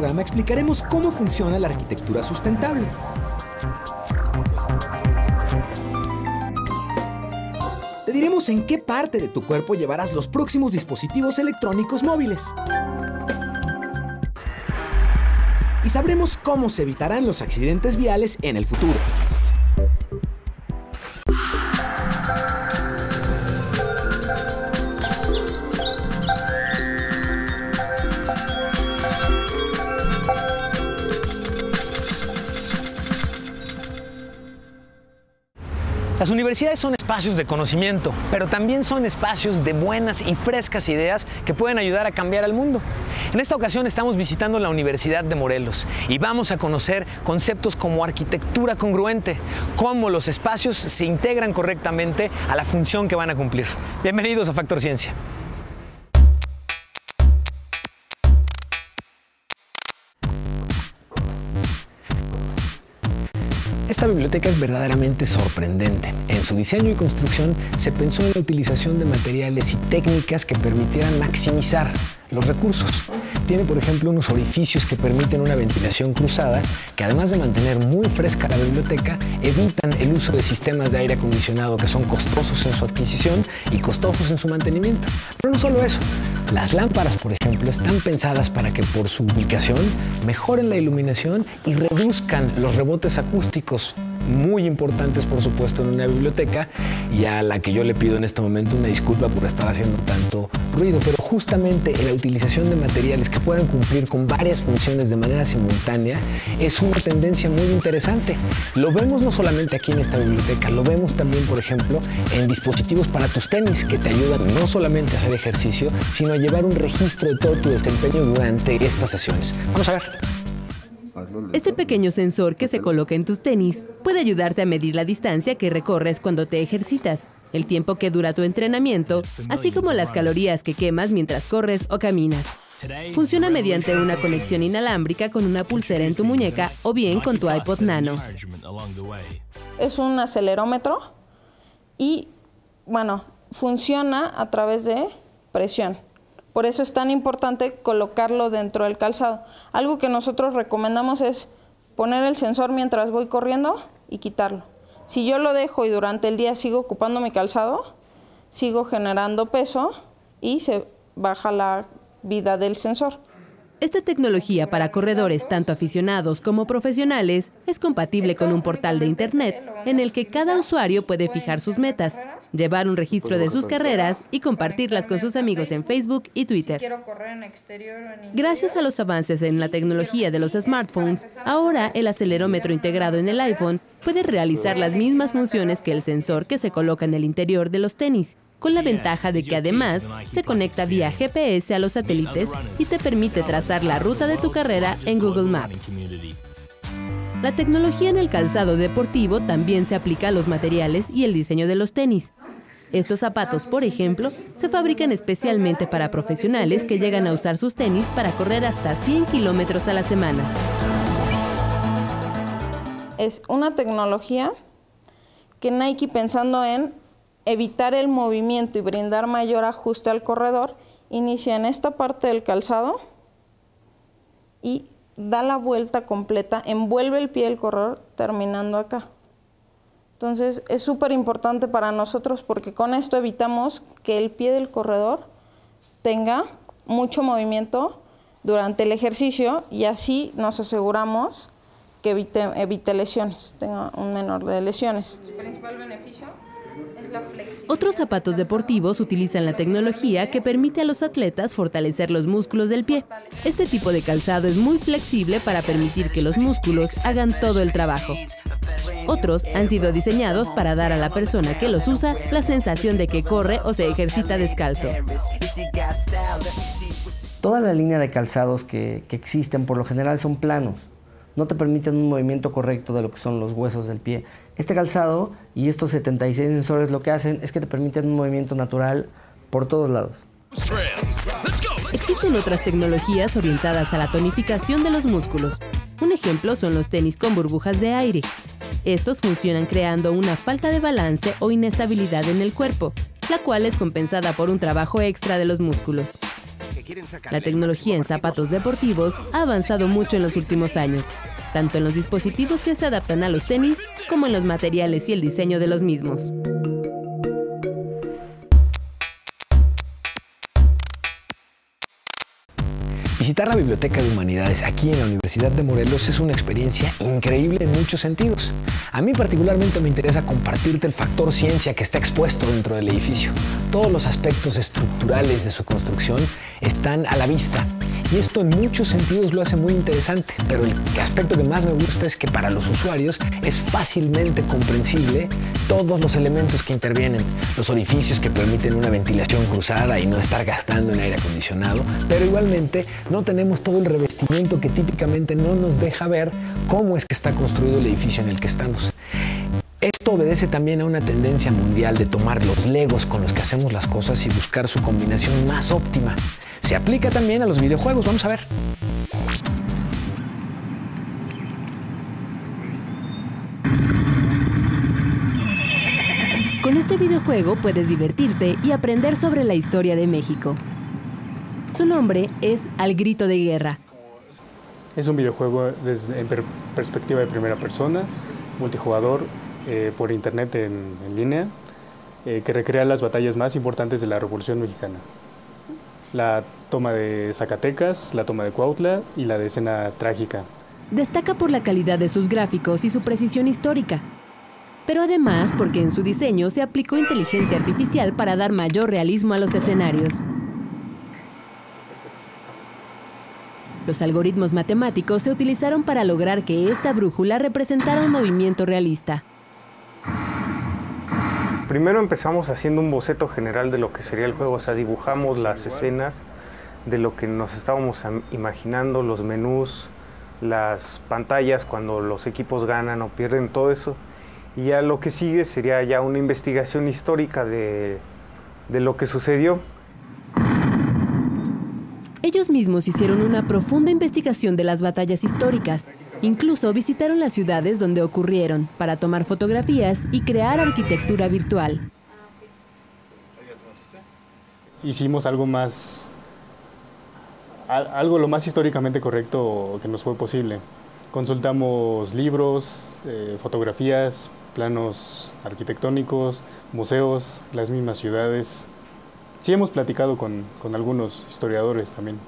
programa explicaremos cómo funciona la arquitectura sustentable. Te diremos en qué parte de tu cuerpo llevarás los próximos dispositivos electrónicos móviles. Y sabremos cómo se evitarán los accidentes viales en el futuro. Universidades son espacios de conocimiento, pero también son espacios de buenas y frescas ideas que pueden ayudar a cambiar al mundo. En esta ocasión estamos visitando la Universidad de Morelos y vamos a conocer conceptos como arquitectura congruente, cómo los espacios se integran correctamente a la función que van a cumplir. Bienvenidos a Factor Ciencia. Esta biblioteca es verdaderamente sorprendente. En su diseño y construcción se pensó en la utilización de materiales y técnicas que permitieran maximizar los recursos. Tiene, por ejemplo, unos orificios que permiten una ventilación cruzada, que además de mantener muy fresca la biblioteca, evitan el uso de sistemas de aire acondicionado que son costosos en su adquisición y costosos en su mantenimiento. Pero no solo eso, las lámparas, por ejemplo, están pensadas para que por su ubicación mejoren la iluminación y reduzcan los rebotes acústicos muy importantes, por supuesto, en una biblioteca y a la que yo le pido en este momento una disculpa por estar haciendo tanto ruido, pero justamente la utilización de materiales que puedan cumplir con varias funciones de manera simultánea es una tendencia muy interesante. Lo vemos no solamente aquí en esta biblioteca, lo vemos también, por ejemplo, en dispositivos para tus tenis que te ayudan no solamente a hacer ejercicio, sino a llevar un registro de todo tu desempeño durante estas sesiones. Vamos a ver. Este pequeño sensor que se coloca en tus tenis puede ayudarte a medir la distancia que recorres cuando te ejercitas, el tiempo que dura tu entrenamiento, así como las calorías que quemas mientras corres o caminas. Funciona mediante una conexión inalámbrica con una pulsera en tu muñeca o bien con tu iPod Nano. Es un acelerómetro y, bueno, funciona a través de presión. Por eso es tan importante colocarlo dentro del calzado. Algo que nosotros recomendamos es poner el sensor mientras voy corriendo y quitarlo. Si yo lo dejo y durante el día sigo ocupando mi calzado, sigo generando peso y se baja la vida del sensor. Esta tecnología para corredores, tanto aficionados como profesionales, es compatible con un portal de Internet en el que cada usuario puede fijar sus metas, llevar un registro de sus carreras y compartirlas con sus amigos en Facebook y Twitter. Gracias a los avances en la tecnología de los smartphones, ahora el acelerómetro integrado en el iPhone puede realizar las mismas funciones que el sensor que se coloca en el interior de los tenis con la ventaja de que además se conecta vía GPS a los satélites y te permite trazar la ruta de tu carrera en Google Maps. La tecnología en el calzado deportivo también se aplica a los materiales y el diseño de los tenis. Estos zapatos, por ejemplo, se fabrican especialmente para profesionales que llegan a usar sus tenis para correr hasta 100 kilómetros a la semana. Es una tecnología que Nike pensando en evitar el movimiento y brindar mayor ajuste al corredor, inicia en esta parte del calzado y da la vuelta completa, envuelve el pie del corredor terminando acá. Entonces es súper importante para nosotros porque con esto evitamos que el pie del corredor tenga mucho movimiento durante el ejercicio y así nos aseguramos que evite, evite lesiones, tenga un menor de lesiones. Su principal beneficio otros zapatos deportivos utilizan la tecnología que permite a los atletas fortalecer los músculos del pie. Este tipo de calzado es muy flexible para permitir que los músculos hagan todo el trabajo. Otros han sido diseñados para dar a la persona que los usa la sensación de que corre o se ejercita descalzo. Toda la línea de calzados que, que existen por lo general son planos no te permiten un movimiento correcto de lo que son los huesos del pie. Este calzado y estos 76 sensores lo que hacen es que te permiten un movimiento natural por todos lados. Existen otras tecnologías orientadas a la tonificación de los músculos. Un ejemplo son los tenis con burbujas de aire. Estos funcionan creando una falta de balance o inestabilidad en el cuerpo, la cual es compensada por un trabajo extra de los músculos. La tecnología en zapatos deportivos ha avanzado mucho en los últimos años, tanto en los dispositivos que se adaptan a los tenis como en los materiales y el diseño de los mismos. Visitar la Biblioteca de Humanidades aquí en la Universidad de Morelos es una experiencia increíble en muchos sentidos. A mí particularmente me interesa compartirte el factor ciencia que está expuesto dentro del edificio. Todos los aspectos estructurales de su construcción están a la vista y esto en muchos sentidos lo hace muy interesante, pero el aspecto que más me gusta es que para los usuarios es fácilmente comprensible todos los elementos que intervienen, los orificios que permiten una ventilación cruzada y no estar gastando en aire acondicionado, pero igualmente no tenemos todo el revestimiento que típicamente no nos deja ver cómo es que está construido el edificio en el que estamos. Esto obedece también a una tendencia mundial de tomar los legos con los que hacemos las cosas y buscar su combinación más óptima. Se aplica también a los videojuegos, vamos a ver. Con este videojuego puedes divertirte y aprender sobre la historia de México. Su nombre es Al Grito de Guerra. Es un videojuego desde, en perspectiva de primera persona, multijugador, eh, por internet en, línea, eh, que recrea las batallas más importantes de la Revolución Mexicana. La toma de Zacatecas, la toma de Cuautla y la de escena trágica. Destaca por la calidad de sus gráficos y su precisión histórica, pero además porque en su diseño se aplicó inteligencia artificial para dar mayor realismo a los escenarios. Los algoritmos matemáticos se utilizaron para lograr que esta brújula representara un movimiento realista. Primero empezamos haciendo un boceto general de lo que sería el juego, o sea, dibujamos las escenas de lo que nos estábamos imaginando, los menús, las pantallas cuando los equipos ganan o pierden, todo eso. Y ya lo que sigue sería ya una investigación histórica de, de lo que sucedió. Ellos mismos hicieron una profunda investigación de las batallas históricas. Incluso visitaron las ciudades donde ocurrieron para tomar fotografías y crear arquitectura virtual. Hicimos algo más, algo lo más históricamente correcto que nos fue posible. Consultamos libros, eh, fotografías, planos arquitectónicos, museos, las mismas ciudades. Sí hemos platicado con, con algunos historiadores también.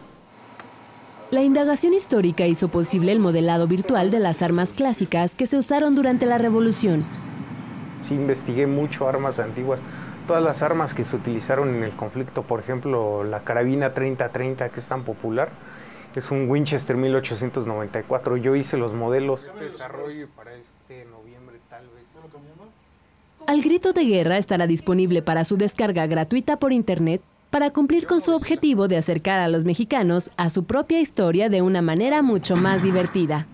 La indagación histórica hizo posible el modelado virtual de las armas clásicas que se usaron durante la Revolución. Sí, investigué mucho armas antiguas. Todas las armas que se utilizaron en el conflicto, por ejemplo, la carabina 30-30, que es tan popular, es un Winchester 1894. Yo hice los modelos. Este desarrollo para este noviembre tal vez. Al Grito de Guerra estará disponible para su descarga gratuita por Internet para cumplir con su objetivo de acercar a los mexicanos a su propia historia de una manera mucho más divertida.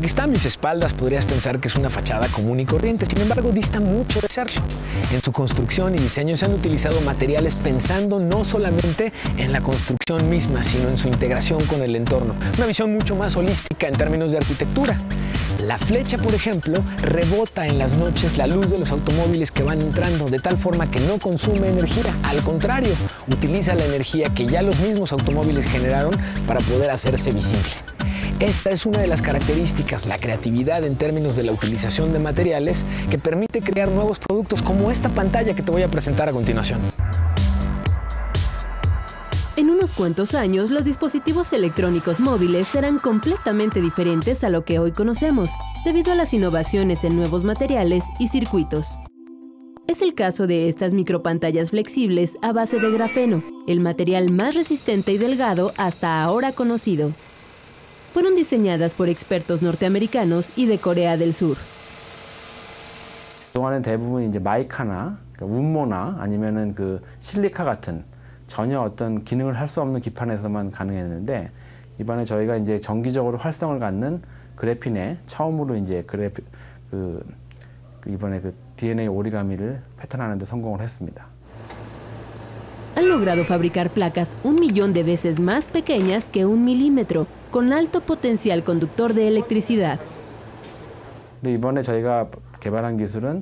La que está a mis espaldas podrías pensar que es una fachada común y corriente, sin embargo dista mucho de serlo. En su construcción y diseño se han utilizado materiales pensando no solamente en la construcción misma, sino en su integración con el entorno. Una visión mucho más holística en términos de arquitectura. La flecha, por ejemplo, rebota en las noches la luz de los automóviles que van entrando, de tal forma que no consume energía. Al contrario, utiliza la energía que ya los mismos automóviles generaron para poder hacerse visible. Esta es una de las características, la creatividad en términos de la utilización de materiales que permite crear nuevos productos como esta pantalla que te voy a presentar a continuación. En unos cuantos años, los dispositivos electrónicos móviles serán completamente diferentes a lo que hoy conocemos, debido a las innovaciones en nuevos materiales y circuitos. Es el caso de estas micropantallas flexibles a base de grafeno, el material más resistente y delgado hasta ahora conocido fueron diseñadas por expertos norteamericanos y de Corea del Sur. 그동안은 대부분 이제 마이카나 운모나 아니면은 그 실리카 같은 전혀 어떤 기능을 할 수 없는 기판에서만 가능했는데 이번에 저희가 이제 정기적으로 활성을 갖는 그래핀에 처음으로 이제 그래피 그, 그 이번에 그 DNA 오리가미를 패턴하는 데 성공을 했습니다. Han logrado fabricar placas un millón de veces más pequeñas que un milímetro con alto potencial conductor de electricidad. 근데 이번에 저희가 개발한 기술은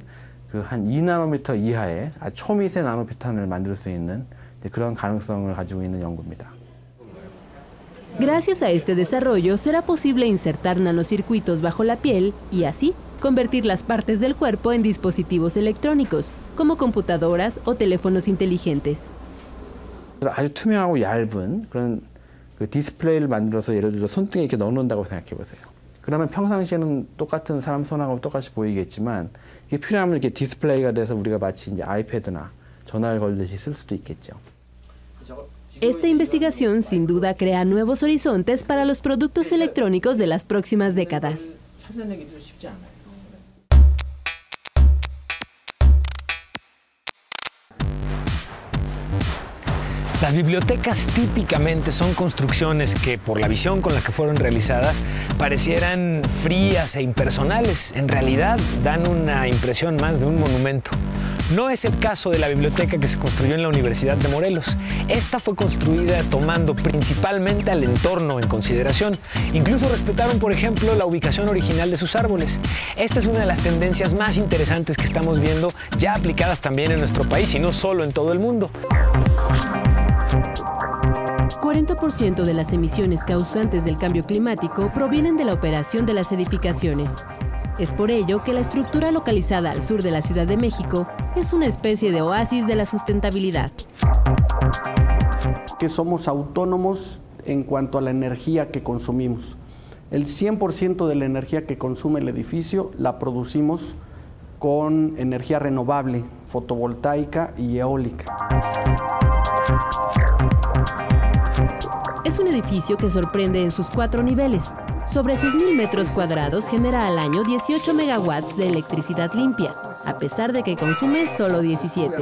그 한 2나노미터 이하의 아주 초미세 나노 패턴을 만들 수 있는 그런 가능성을 가지고 있는 연구입니다. Gracias a este desarrollo será posible insertar nanocircuitos bajo la piel y así convertir las partes del cuerpo en dispositivos electrónicos, como computadoras o teléfonos inteligentes. 아주 투명하고 얇은 그런 그 디스플레이를 만들어서 예를 들어 손등에 이렇게 넣어놓는다고 생각해 보세요. 그러면 평상시에는 똑같은 사람 손하고 똑같이 보이겠지만 이게 필요하면 이렇게 디스플레이가 돼서 우리가 마치 이제 아이패드나 전화를 걸듯이 쓸 수도 있겠죠. Esta investigación sin duda crea nuevos horizontes para los productos electrónicos de las próximas décadas. Las bibliotecas típicamente son construcciones que por la visión con la que fueron realizadas parecieran frías e impersonales. En realidad dan una impresión más de un monumento. No es el caso de la biblioteca que se construyó en la Universidad de Morelos. Esta fue construida tomando principalmente al entorno en consideración. Incluso respetaron, por ejemplo, la ubicación original de sus árboles. Esta es una de las tendencias más interesantes que estamos viendo ya aplicadas también en nuestro país y no solo en todo el mundo. 40% de las emisiones causantes del cambio climático provienen de la operación de las edificaciones. Es por ello que la estructura localizada al sur de la Ciudad de México es una especie de oasis de la sustentabilidad. Que somos autónomos en cuanto a la energía que consumimos. El 100% de la energía que consume el edificio la producimos con energía renovable, fotovoltaica y eólica. Un edificio que sorprende en sus cuatro niveles. Sobre sus mil metros cuadrados genera al año 18 megawatts de electricidad limpia, a pesar de que consume solo 17.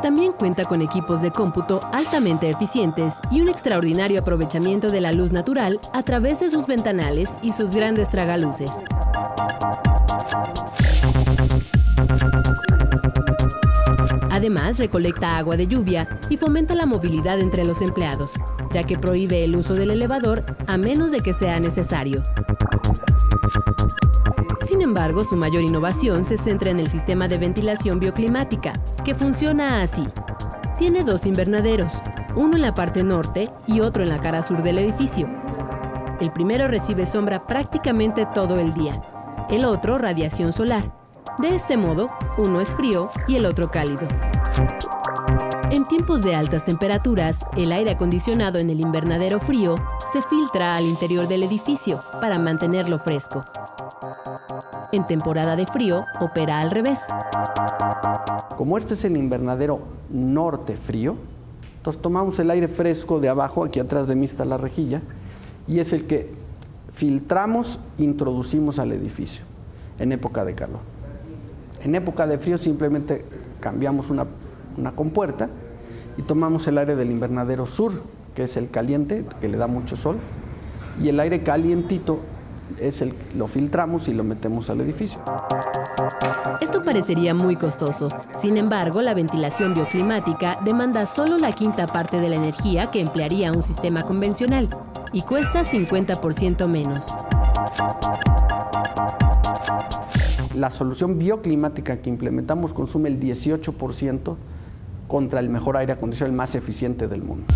También cuenta con equipos de cómputo altamente eficientes y un extraordinario aprovechamiento de la luz natural a través de sus ventanales y sus grandes tragaluces. Recolecta agua de lluvia y fomenta la movilidad entre los empleados, ya que prohíbe el uso del elevador a menos de que sea necesario. Sin embargo, su mayor innovación se centra en el sistema de ventilación bioclimática, que funciona así. Tiene dos invernaderos, uno en la parte norte y otro en la cara sur del edificio. El primero recibe sombra prácticamente todo el día, el otro radiación solar. De este modo, uno es frío y el otro cálido. En tiempos de altas temperaturas, el aire acondicionado en el invernadero frío se filtra al interior del edificio para mantenerlo fresco. En temporada de frío, opera al revés. Como este es el invernadero norte frío, entonces tomamos el aire fresco de abajo, aquí atrás de mí está la rejilla, y es el que filtramos, introducimos al edificio en época de calor. En época de frío simplemente cambiamos una, una compuerta y tomamos el aire del invernadero sur, que es el caliente, que le da mucho sol, y el aire calientito es el lo filtramos y lo metemos al edificio. Esto parecería muy costoso. Sin embargo, la ventilación bioclimática demanda solo la quinta parte de la energía que emplearía un sistema convencional y cuesta 50% menos. La solución bioclimática que implementamos consume el 18% contra el mejor aire acondicionado, más eficiente del mundo.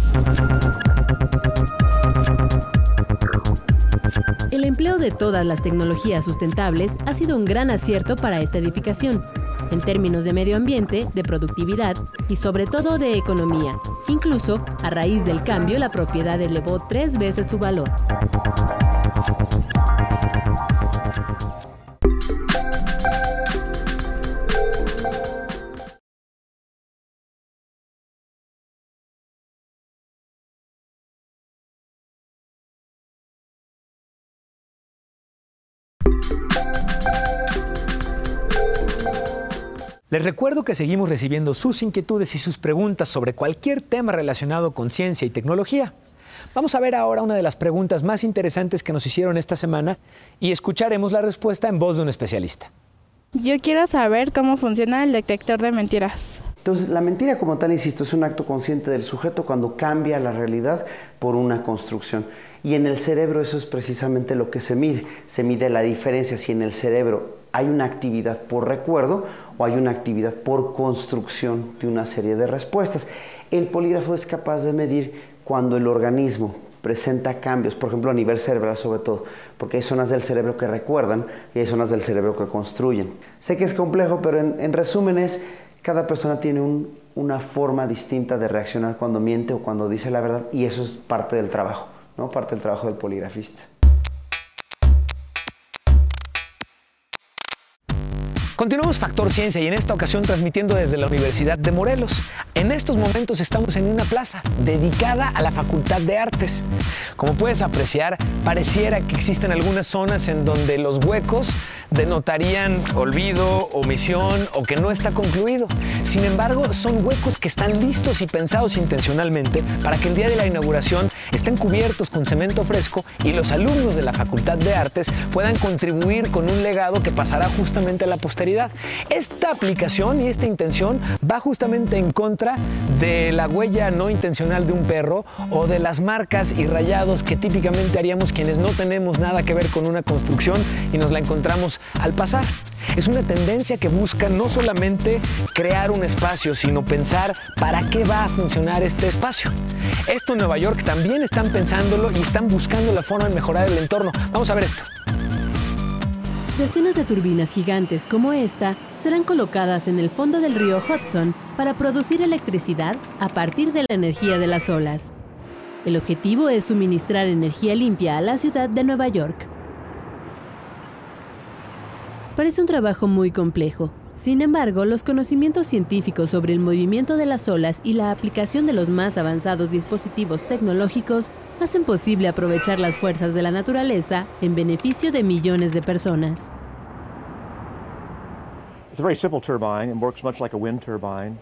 El empleo de todas las tecnologías sustentables ha sido un gran acierto para esta edificación, en términos de medio ambiente, de productividad y sobre todo de economía. Incluso, a raíz del cambio, la propiedad elevó tres veces su valor. Les recuerdo que seguimos recibiendo sus inquietudes y sus preguntas sobre cualquier tema relacionado con ciencia y tecnología. Vamos a ver ahora una de las preguntas más interesantes que nos hicieron esta semana y escucharemos la respuesta en voz de un especialista. Yo quiero saber cómo funciona el detector de mentiras. Entonces, la mentira como tal, insisto, es un acto consciente del sujeto cuando cambia la realidad por una construcción. Y en el cerebro eso es precisamente lo que se mide. Se mide la diferencia si en el cerebro hay una actividad por recuerdo o hay una actividad por construcción de una serie de respuestas. El polígrafo es capaz de medir cuando el organismo presenta cambios, por ejemplo a nivel cerebral sobre todo, porque hay zonas del cerebro que recuerdan y hay zonas del cerebro que construyen. Sé que es complejo, pero en, resumen es, cada persona tiene una forma distinta de reaccionar cuando miente o cuando dice la verdad y eso es parte del trabajo, ¿no? parte del trabajo del poligrafista. Continuamos Factor Ciencia y en esta ocasión transmitiendo desde la Universidad de Morelos. En estos momentos estamos en una plaza dedicada a la Facultad de Artes. Como puedes apreciar, pareciera que existen algunas zonas en donde los huecos denotarían olvido, omisión o que no está concluido. Sin embargo, son huecos que están listos y pensados intencionalmente para que el día de la inauguración estén cubiertos con cemento fresco y los alumnos de la Facultad de Artes puedan contribuir con un legado que pasará justamente a la posteridad esta aplicación y esta intención va justamente en contra de la huella no intencional de un perro o de las marcas y rayados que típicamente haríamos quienes no tenemos nada que ver con una construcción y nos la encontramos al pasar. Es una tendencia que busca no solamente crear un espacio, sino pensar para qué va a funcionar este espacio. Esto en Nueva York también están pensándolo y están buscando la forma de mejorar el entorno. Vamos a ver esto. Decenas de turbinas gigantes como esta serán colocadas en el fondo del río Hudson para producir electricidad a partir de la energía de las olas. El objetivo es suministrar energía limpia a la ciudad de Nueva York. Parece un trabajo muy complejo. Sin embargo, los conocimientos científicos sobre el movimiento de las olas y la aplicación de los más avanzados dispositivos tecnológicos hacen posible aprovechar las fuerzas de la naturaleza en beneficio de millones de personas. It's a very simple turbine and works much like a wind turbine.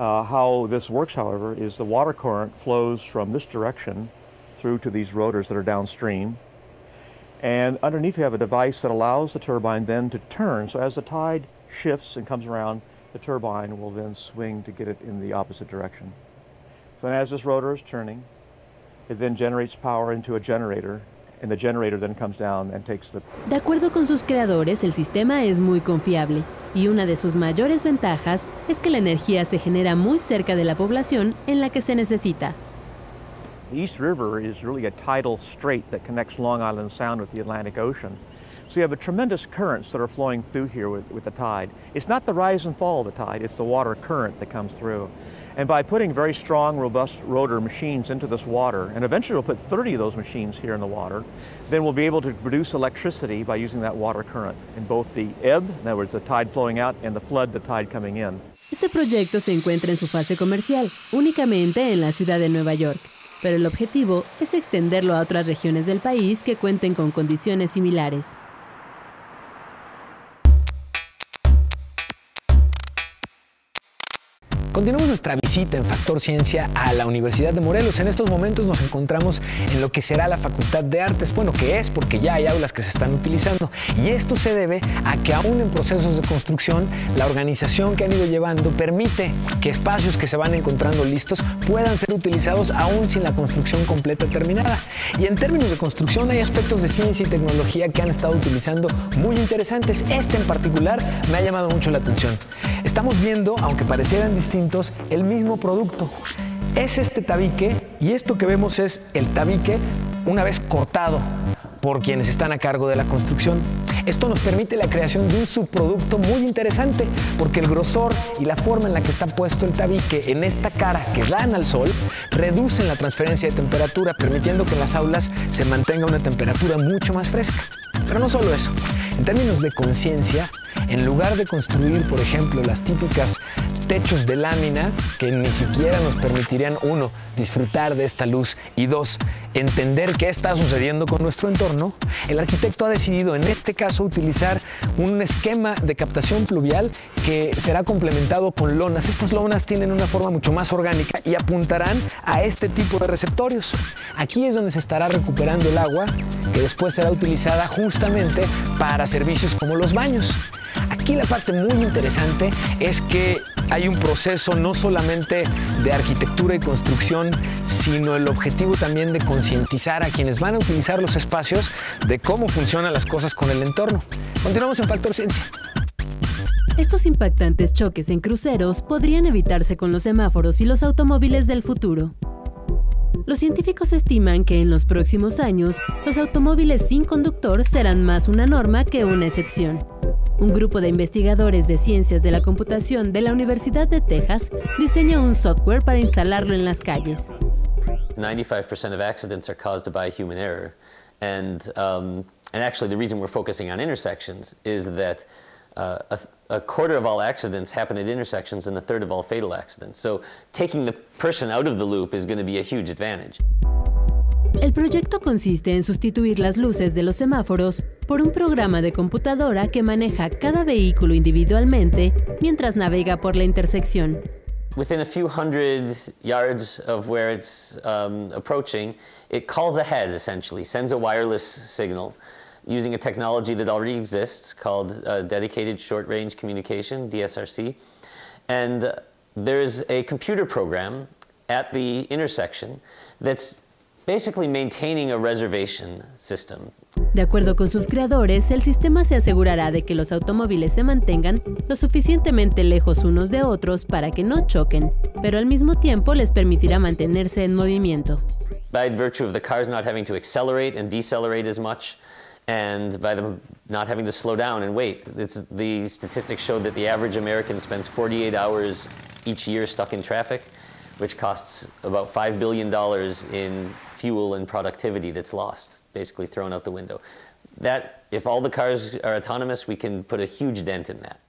Uh, how this works, however, is the water current flows from this direction through to these rotors that are downstream. And underneath you have a device that allows the turbine then to turn. So as the tide shifts and comes around, the turbine will then swing to get it in the opposite direction. So as this rotor is turning, it then generates power into a generator and the generator then comes down and takes the De acuerdo con sus creadores, el sistema es muy confiable y una de sus mayores ventajas es que la energía se genera muy cerca de la población en la que se necesita. The East River is really a tidal strait that connects Long Island Sound with the Atlantic Ocean. So you have a tremendous currents that are flowing through here with, with the tide. It's not the rise and fall of the tide, it's the water current that comes through. And by putting very strong, robust rotor machines into this water, and eventually we'll put 30 of those machines here in the water, then we'll be able to produce electricity by using that water current in both the ebb, in other words, the tide flowing out, and the flood, the tide coming in. Este proyecto se encuentra en su fase comercial, únicamente en la ciudad de Nueva York, pero el objetivo es extenderlo a otras regiones del país que cuenten con condiciones similares. Continuamos nuestra visita en Factor Ciencia a la Universidad de Morelos. En estos momentos nos encontramos en lo que será la Facultad de Artes. Bueno, que es porque ya hay aulas que se están utilizando. Y esto se debe a que aún en procesos de construcción, la organización que han ido llevando permite que espacios que se van encontrando listos puedan ser utilizados aún sin la construcción completa terminada. Y en términos de construcción hay aspectos de ciencia y tecnología que han estado utilizando muy interesantes. Este en particular me ha llamado mucho la atención. Estamos viendo, aunque parecieran distintos, el mismo producto. Es este tabique y esto que vemos es el tabique una vez cortado por quienes están a cargo de la construcción. Esto nos permite la creación de un subproducto muy interesante porque el grosor y la forma en la que está puesto el tabique en esta cara que dan al sol reducen la transferencia de temperatura permitiendo que en las aulas se mantenga una temperatura mucho más fresca. Pero no solo eso, en términos de conciencia, en lugar de construir, por ejemplo, las típicas techos de lámina que ni siquiera nos permitirían, uno, disfrutar de esta luz y dos, entender qué está sucediendo con nuestro entorno, el arquitecto ha decidido en este caso utilizar un esquema de captación pluvial que será complementado con lonas. Estas lonas tienen una forma mucho más orgánica y apuntarán a este tipo de receptorios. Aquí es donde se estará recuperando el agua que después será utilizada justamente para servicios como los baños. Aquí la parte muy interesante es que hay un proceso no solamente de arquitectura y construcción, sino el objetivo también de concientizar a quienes van a utilizar los espacios de cómo funcionan las cosas con el entorno. Continuamos en Factor Ciencia. Estos impactantes choques en cruceros podrían evitarse con los semáforos y los automóviles del futuro. Los científicos estiman que en los próximos años, los automóviles sin conductor serán más una norma que una excepción. Un grupo de investigadores de ciencias de la computación de la Universidad de Texas diseña un software para instalarlo en las calles. 95% of accidents are caused by human error. And, um, and actually, the reason we're focusing on intersections is that uh, a, a, quarter of all accidents happen at intersections and a third of all fatal accidents. So taking the person out of the loop is going to be a huge advantage. El proyecto consiste en sustituir las luces de los semáforos por un programa de computadora que maneja cada vehículo individualmente mientras navega por la intersección. Within a few hundred yards of where it's um, approaching, it calls ahead essentially, sends a wireless signal using a technology that already exists called uh, Dedicated Short Range Communication, DSRC. And there's a computer program at the intersection that's basically maintaining a reservation system. De acuerdo con sus creadores, el sistema se asegurará de que los automóviles se mantengan lo suficientemente lejos unos de otros para que no choquen, pero al mismo tiempo les permitirá mantenerse en movimiento. By virtue of the cars not having to accelerate and decelerate as much, and by them not having to slow down and wait. It's, the statistics show that the average American spends 48 hours each year stuck in traffic, which costs about $5 billion in fuel and productivity that's lost, basically thrown out the window. That, if all the cars are autonomous, we can put a huge dent in that.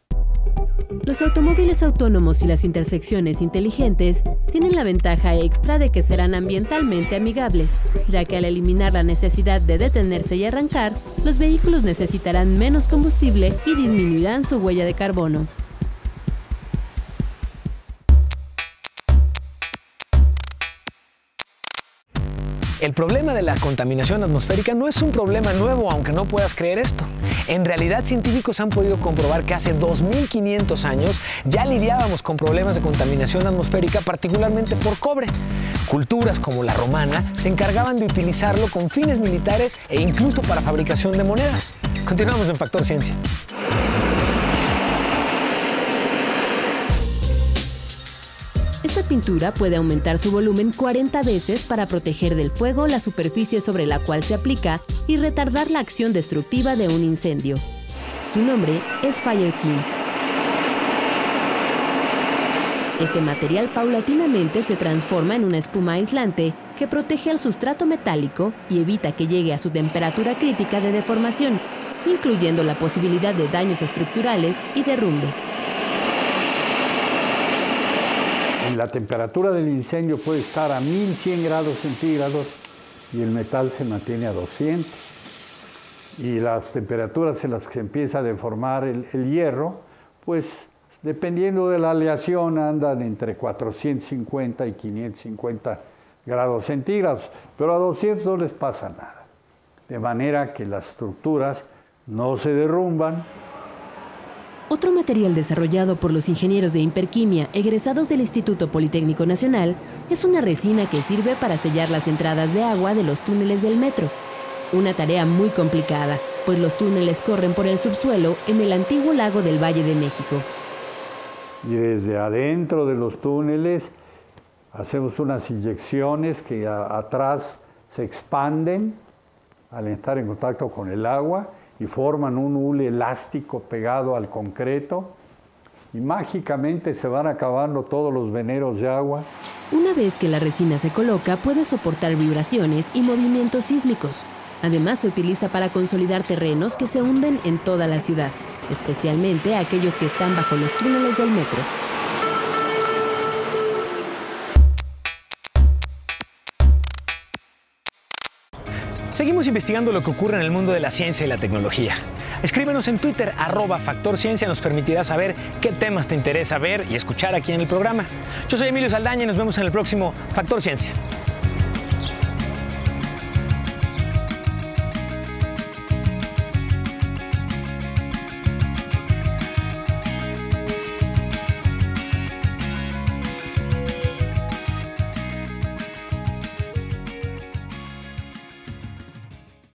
Los automóviles autónomos y las intersecciones inteligentes tienen la ventaja extra de que serán ambientalmente amigables, ya que al eliminar la necesidad de detenerse y arrancar, los vehículos necesitarán menos combustible y disminuirán su huella de carbono. El problema de la contaminación atmosférica no es un problema nuevo, aunque no puedas creer esto. En realidad, científicos han podido comprobar que hace 2500 años ya lidiábamos con problemas de contaminación atmosférica, particularmente por cobre. Culturas como la romana se encargaban de utilizarlo con fines militares e incluso para fabricación de monedas. Continuamos en Factor Ciencia. Esta pintura puede aumentar su volumen 40 veces para proteger del fuego la superficie sobre la cual se aplica y retardar la acción destructiva de un incendio. Su nombre es Fire King. Este material paulatinamente se transforma en una espuma aislante que protege al sustrato metálico y evita que llegue a su temperatura crítica de deformación, incluyendo la posibilidad de daños estructurales y derrumbes. La temperatura del incendio puede estar a 1100 grados centígrados y el metal se mantiene a 200. Y las temperaturas en las que empieza a deformar el, el hierro, pues dependiendo de la aleación andan entre 450 y 550 grados centígrados, pero a 200 no les pasa nada. De manera que las estructuras no se derrumban, otro material desarrollado por los ingenieros de Imperquimia egresados del Instituto Politécnico Nacional es una resina que sirve para sellar las entradas de agua de los túneles del metro. Una tarea muy complicada, pues los túneles corren por el subsuelo en el antiguo lago del Valle de México. Y desde adentro de los túneles hacemos unas inyecciones que atrás se expanden al estar en contacto con el agua y forman un hule elástico pegado al concreto y mágicamente se van acabando todos los veneros de agua. Una vez que la resina se coloca, puede soportar vibraciones y movimientos sísmicos. Además, se utiliza para consolidar terrenos que se hunden en toda la ciudad, especialmente aquellos que están bajo los túneles del metro. Seguimos investigando lo que ocurre en el mundo de la ciencia y la tecnología. Escríbenos en Twitter, arroba Factor Ciencia, nos permitirá saber qué temas te interesa ver y escuchar aquí en el programa. Yo soy Emilio Saldaña y nos vemos en el próximo Factor Ciencia.